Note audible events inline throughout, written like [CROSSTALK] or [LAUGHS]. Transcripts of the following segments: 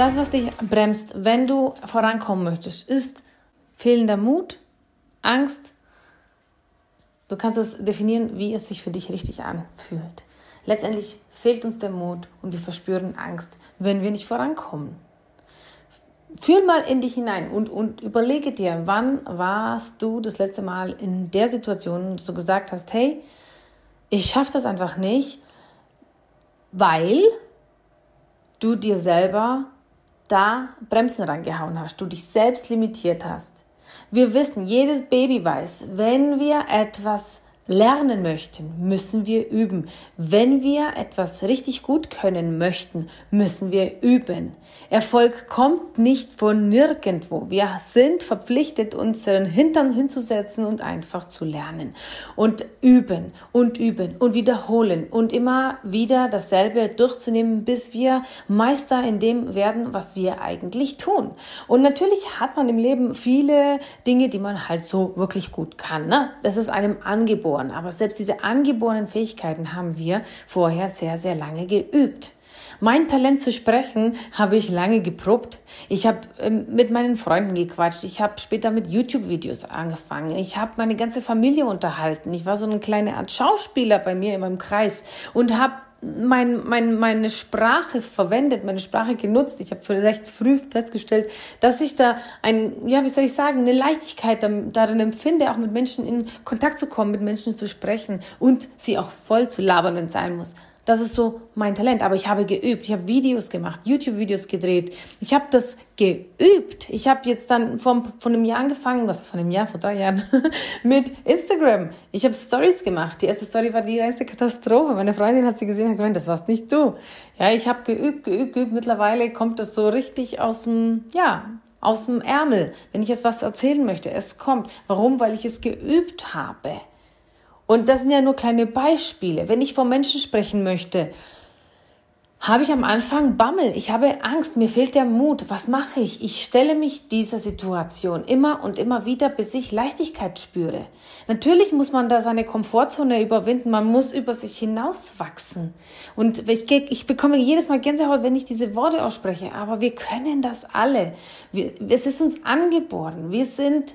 Das, was dich bremst, wenn du vorankommen möchtest, ist fehlender Mut, Angst. Du kannst es definieren, wie es sich für dich richtig anfühlt. Letztendlich fehlt uns der Mut und wir verspüren Angst, wenn wir nicht vorankommen. Fühl mal in dich hinein und, und überlege dir, wann warst du das letzte Mal in der Situation, dass du gesagt hast, hey, ich schaffe das einfach nicht, weil du dir selber da Bremsen reingehauen hast, du dich selbst limitiert hast. Wir wissen, jedes Baby weiß, wenn wir etwas lernen möchten, müssen wir üben. Wenn wir etwas richtig gut können möchten, müssen wir üben. Erfolg kommt nicht von nirgendwo. Wir sind verpflichtet, unseren Hintern hinzusetzen und einfach zu lernen und üben und üben und wiederholen und immer wieder dasselbe durchzunehmen, bis wir Meister in dem werden, was wir eigentlich tun. Und natürlich hat man im Leben viele Dinge, die man halt so wirklich gut kann. Ne? Das ist einem angeboren angeboren, aber selbst diese angeborenen Fähigkeiten haben wir vorher sehr, sehr lange geübt. Mein Talent zu sprechen habe ich lange geprobt. Ich habe ähm, mit meinen Freunden gequatscht. Ich habe später mit YouTube-Videos angefangen. Ich habe meine ganze Familie unterhalten. Ich war so eine kleine Art Schauspieler bei mir in meinem Kreis und habe mein, mein, meine Sprache verwendet, meine Sprache genutzt. Ich habe vielleicht früh festgestellt, dass ich da ein, ja, wie soll ich sagen, eine Leichtigkeit darin empfinde, auch mit Menschen in Kontakt zu kommen, mit Menschen zu sprechen und sie auch voll zu labern, wenn es sein muss. Das ist so mein Talent. Aber ich habe geübt. Ich habe Videos gemacht, YouTube-Videos gedreht. Ich habe das geübt. Ich habe jetzt dann von, von einem Jahr angefangen, was ist von einem Jahr, vor drei Jahren, [LAUGHS] mit Instagram. Ich habe Stories gemacht. Die erste Story war die erste Katastrophe. Meine Freundin hat sie gesehen und gemeint, das warst nicht du. Ja, ich habe geübt, geübt, geübt. Mittlerweile kommt das so richtig aus dem, ja, aus dem Ärmel. Wenn ich jetzt was erzählen möchte, es kommt. Warum? Weil ich es geübt habe. Und das sind ja nur kleine Beispiele. Wenn ich vor Menschen sprechen möchte, habe ich am Anfang Bammel, ich habe Angst, mir fehlt der Mut. Was mache ich? Ich stelle mich dieser Situation immer und immer wieder, bis ich Leichtigkeit spüre. Natürlich muss man da seine Komfortzone überwinden, man muss über sich hinauswachsen. Und ich, ich bekomme jedes Mal Gänsehaut, wenn ich diese Worte ausspreche, aber wir können das alle. Wir, es ist uns angeboren. Wir sind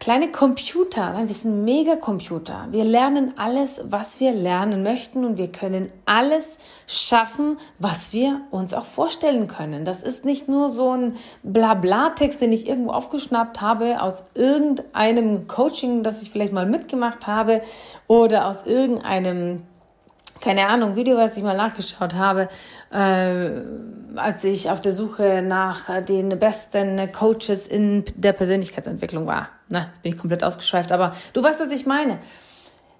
kleine Computer, wir sind Megacomputer. Wir lernen alles, was wir lernen möchten und wir können alles schaffen, was wir uns auch vorstellen können. Das ist nicht nur so ein Blabla-Text, den ich irgendwo aufgeschnappt habe aus irgendeinem Coaching, das ich vielleicht mal mitgemacht habe oder aus irgendeinem keine Ahnung, Video, was ich mal nachgeschaut habe, äh, als ich auf der Suche nach den besten Coaches in der Persönlichkeitsentwicklung war. Na, bin ich komplett ausgeschweift, aber du weißt, was ich meine.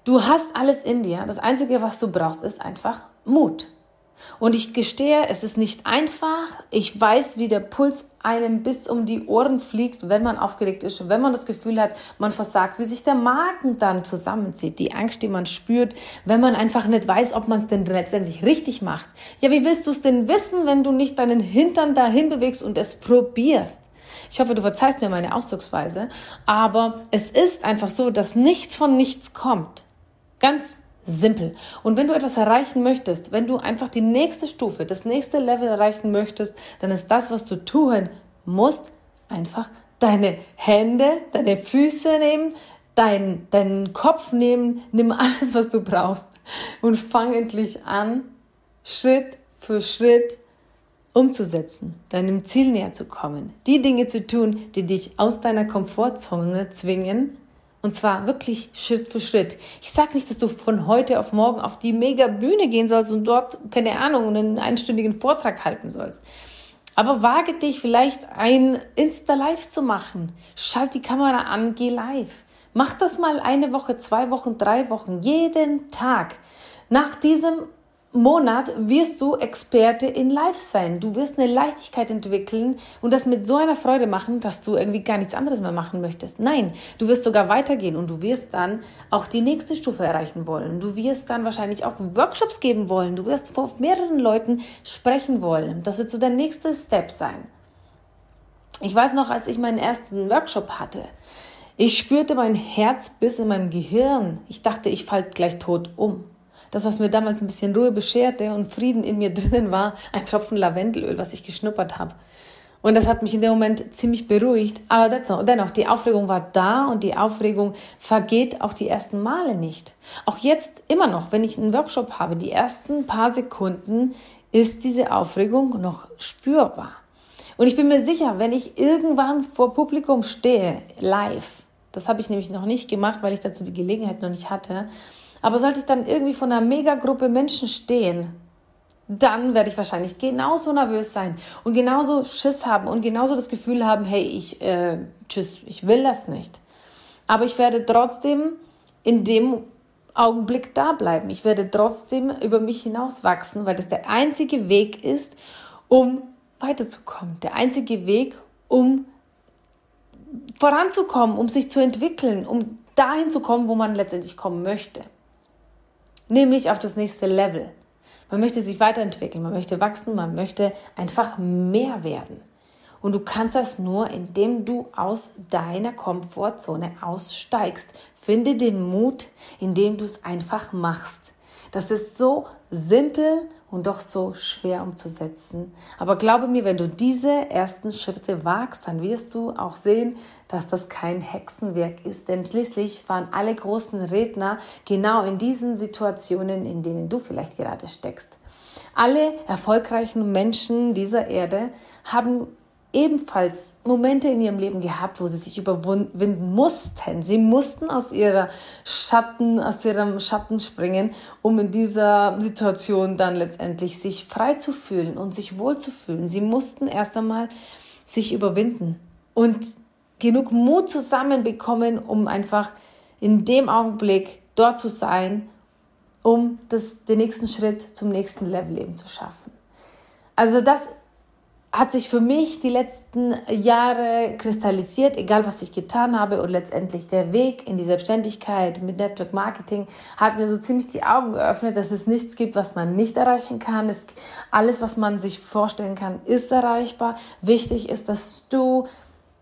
Du hast alles in dir. Das Einzige, was du brauchst, ist einfach Mut. Und ich gestehe, es ist nicht einfach. Ich weiß, wie der Puls einem bis um die Ohren fliegt, wenn man aufgeregt ist, wenn man das Gefühl hat, man versagt, wie sich der Magen dann zusammenzieht, die Angst, die man spürt, wenn man einfach nicht weiß, ob man es denn letztendlich richtig macht. Ja, wie willst du es denn wissen, wenn du nicht deinen Hintern dahin bewegst und es probierst? Ich hoffe, du verzeihst mir meine Ausdrucksweise, aber es ist einfach so, dass nichts von nichts kommt. Ganz Simpel. Und wenn du etwas erreichen möchtest, wenn du einfach die nächste Stufe, das nächste Level erreichen möchtest, dann ist das, was du tun musst, einfach deine Hände, deine Füße nehmen, dein, deinen Kopf nehmen, nimm alles, was du brauchst und fang endlich an, Schritt für Schritt umzusetzen, deinem Ziel näher zu kommen, die Dinge zu tun, die dich aus deiner Komfortzone zwingen und zwar wirklich Schritt für Schritt. Ich sage nicht, dass du von heute auf morgen auf die mega Bühne gehen sollst und dort, keine Ahnung, einen einstündigen Vortrag halten sollst. Aber wage dich vielleicht ein Insta-Live zu machen. Schalt die Kamera an, geh live. Mach das mal eine Woche, zwei Wochen, drei Wochen, jeden Tag. Nach diesem Monat wirst du Experte in Life sein. Du wirst eine Leichtigkeit entwickeln und das mit so einer Freude machen, dass du irgendwie gar nichts anderes mehr machen möchtest. Nein, du wirst sogar weitergehen und du wirst dann auch die nächste Stufe erreichen wollen. Du wirst dann wahrscheinlich auch Workshops geben wollen. Du wirst vor mehreren Leuten sprechen wollen. Das wird so der nächste Step sein. Ich weiß noch, als ich meinen ersten Workshop hatte, ich spürte mein Herz bis in meinem Gehirn. Ich dachte, ich falle gleich tot um. Das, was mir damals ein bisschen Ruhe bescherte und Frieden in mir drinnen war, ein Tropfen Lavendelöl, was ich geschnuppert habe. Und das hat mich in dem Moment ziemlich beruhigt. Aber dennoch, die Aufregung war da und die Aufregung vergeht auch die ersten Male nicht. Auch jetzt immer noch, wenn ich einen Workshop habe, die ersten paar Sekunden ist diese Aufregung noch spürbar. Und ich bin mir sicher, wenn ich irgendwann vor Publikum stehe, live, das habe ich nämlich noch nicht gemacht, weil ich dazu die Gelegenheit noch nicht hatte, aber sollte ich dann irgendwie von einer Megagruppe Menschen stehen, dann werde ich wahrscheinlich genauso nervös sein und genauso Schiss haben und genauso das Gefühl haben, hey, ich, äh, tschüss, ich will das nicht. Aber ich werde trotzdem in dem Augenblick da bleiben. Ich werde trotzdem über mich hinaus wachsen, weil das der einzige Weg ist, um weiterzukommen. Der einzige Weg, um voranzukommen, um sich zu entwickeln, um dahin zu kommen, wo man letztendlich kommen möchte nämlich auf das nächste Level. Man möchte sich weiterentwickeln, man möchte wachsen, man möchte einfach mehr werden. Und du kannst das nur, indem du aus deiner Komfortzone aussteigst. Finde den Mut, indem du es einfach machst. Das ist so simpel und doch so schwer umzusetzen. Aber glaube mir, wenn du diese ersten Schritte wagst, dann wirst du auch sehen, dass das kein Hexenwerk ist. Denn schließlich waren alle großen Redner genau in diesen Situationen, in denen du vielleicht gerade steckst. Alle erfolgreichen Menschen dieser Erde haben ebenfalls Momente in ihrem Leben gehabt, wo sie sich überwinden mussten. Sie mussten aus ihrer Schatten, aus ihrem Schatten springen, um in dieser Situation dann letztendlich sich frei zu fühlen und sich wohl zu fühlen. Sie mussten erst einmal sich überwinden und genug Mut zusammenbekommen, um einfach in dem Augenblick dort zu sein, um das, den nächsten Schritt zum nächsten Level eben zu schaffen. Also das hat sich für mich die letzten Jahre kristallisiert, egal was ich getan habe und letztendlich der Weg in die Selbstständigkeit mit Network Marketing hat mir so ziemlich die Augen geöffnet, dass es nichts gibt, was man nicht erreichen kann. Es, alles, was man sich vorstellen kann, ist erreichbar. Wichtig ist, dass du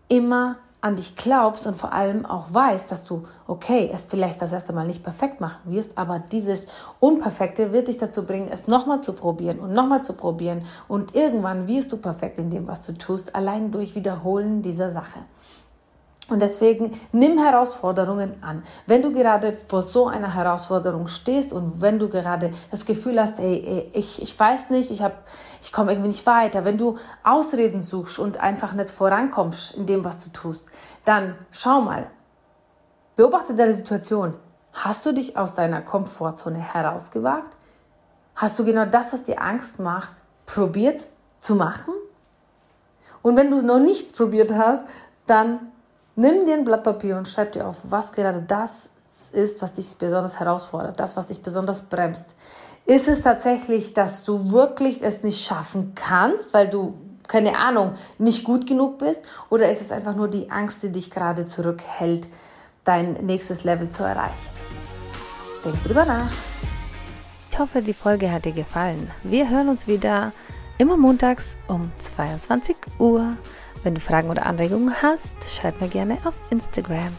immer an dich glaubst und vor allem auch weißt, dass du, okay, es vielleicht das erste Mal nicht perfekt machen wirst, aber dieses Unperfekte wird dich dazu bringen, es nochmal zu probieren und nochmal zu probieren und irgendwann wirst du perfekt in dem, was du tust, allein durch Wiederholen dieser Sache. Und deswegen nimm Herausforderungen an. Wenn du gerade vor so einer Herausforderung stehst und wenn du gerade das Gefühl hast, ey, ich, ich weiß nicht, ich, ich komme irgendwie nicht weiter, wenn du Ausreden suchst und einfach nicht vorankommst in dem, was du tust, dann schau mal, beobachte deine Situation. Hast du dich aus deiner Komfortzone herausgewagt? Hast du genau das, was dir Angst macht, probiert zu machen? Und wenn du es noch nicht probiert hast, dann Nimm dir ein Blatt Papier und schreib dir auf, was gerade das ist, was dich besonders herausfordert, das, was dich besonders bremst. Ist es tatsächlich, dass du wirklich es nicht schaffen kannst, weil du, keine Ahnung, nicht gut genug bist? Oder ist es einfach nur die Angst, die dich gerade zurückhält, dein nächstes Level zu erreichen? Denk drüber nach. Ich hoffe, die Folge hat dir gefallen. Wir hören uns wieder immer montags um 22 Uhr. Wenn du Fragen oder Anregungen hast, schreib mir gerne auf Instagram.